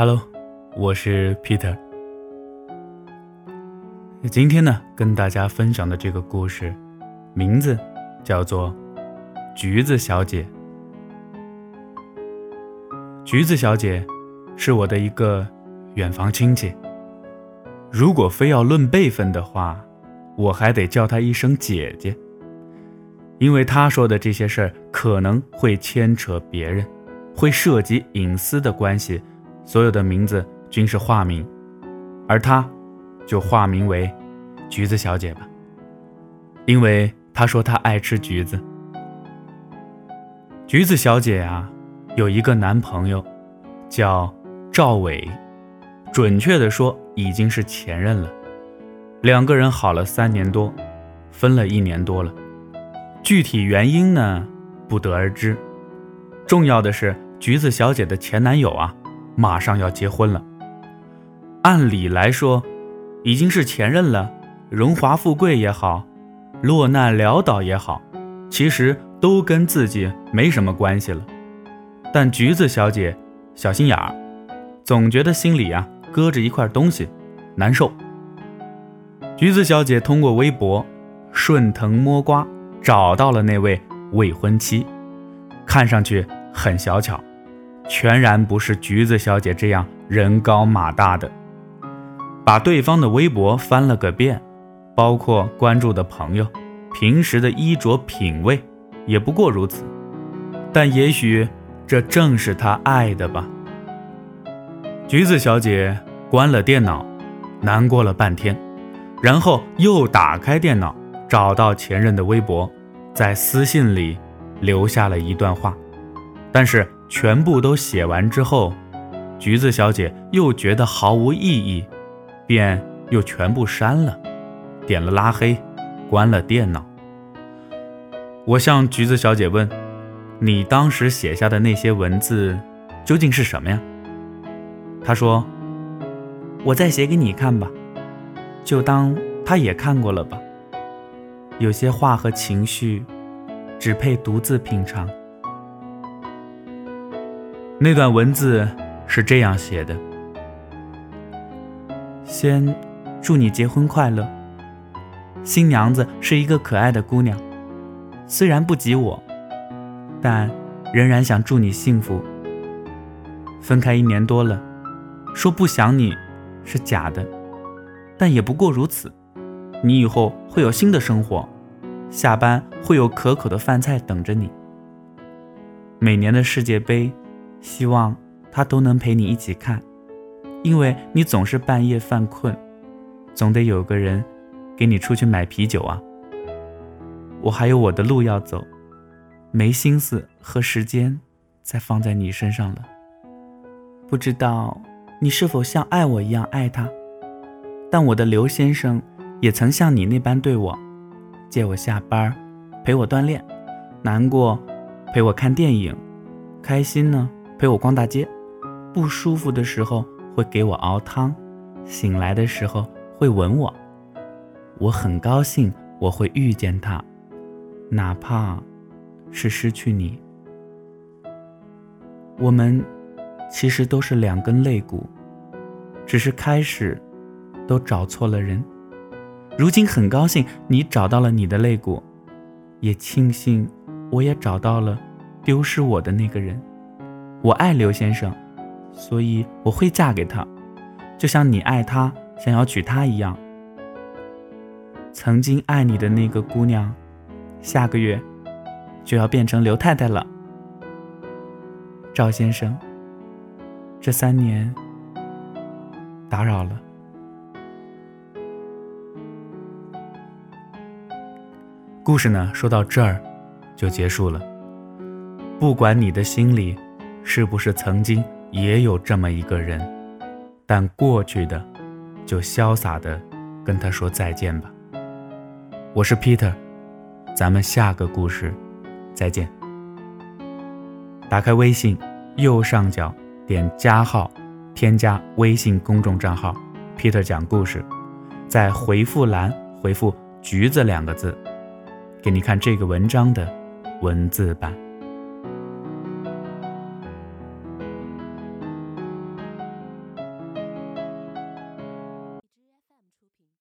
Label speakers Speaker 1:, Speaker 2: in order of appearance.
Speaker 1: Hello，我是 Peter。今天呢，跟大家分享的这个故事，名字叫做《橘子小姐》。橘子小姐是我的一个远房亲戚。如果非要论辈分的话，我还得叫她一声姐姐，因为她说的这些事儿可能会牵扯别人，会涉及隐私的关系，所有的名字均是化名，而她，就化名为橘子小姐吧，因为她说她爱吃橘子。橘子小姐啊，有一个男朋友，叫赵伟。准确的说，已经是前任了。两个人好了三年多，分了一年多了。具体原因呢，不得而知。重要的是，橘子小姐的前男友啊，马上要结婚了。按理来说，已经是前任了，荣华富贵也好，落难潦倒也好，其实都跟自己没什么关系了。但橘子小姐小心眼儿，总觉得心里啊。搁着一块东西，难受。橘子小姐通过微博顺藤摸瓜找到了那位未婚妻，看上去很小巧，全然不是橘子小姐这样人高马大的。把对方的微博翻了个遍，包括关注的朋友，平时的衣着品味，也不过如此。但也许这正是他爱的吧。橘子小姐关了电脑，难过了半天，然后又打开电脑，找到前任的微博，在私信里留下了一段话。但是全部都写完之后，橘子小姐又觉得毫无意义，便又全部删了，点了拉黑，关了电脑。我向橘子小姐问：“你当时写下的那些文字究竟是什么呀？”她说：“我再写给你看吧，就当她也看过了吧。有些话和情绪，只配独自品尝。”那段文字是这样写的：“先祝你结婚快乐。新娘子是一个可爱的姑娘，虽然不及我，但仍然想祝你幸福。分开一年多了。”说不想你，是假的，但也不过如此。你以后会有新的生活，下班会有可口的饭菜等着你。每年的世界杯，希望他都能陪你一起看，因为你总是半夜犯困，总得有个人给你出去买啤酒啊。我还有我的路要走，没心思和时间再放在你身上了。不知道。你是否像爱我一样爱他？但我的刘先生也曾像你那般对我，接我下班，陪我锻炼，难过陪我看电影，开心呢陪我逛大街，不舒服的时候会给我熬汤，醒来的时候会吻我。我很高兴我会遇见他，哪怕是失去你。我们。其实都是两根肋骨，只是开始都找错了人。如今很高兴你找到了你的肋骨，也庆幸我也找到了丢失我的那个人。我爱刘先生，所以我会嫁给他，就像你爱他，想要娶她一样。曾经爱你的那个姑娘，下个月就要变成刘太太了，赵先生。这三年，打扰了。故事呢，说到这儿就结束了。不管你的心里是不是曾经也有这么一个人，但过去的就潇洒的跟他说再见吧。我是 Peter，咱们下个故事再见。打开微信右上角。点加号，添加微信公众账号，Peter 讲故事，在回复栏回复“橘子”两个字，给你看这个文章的文字版。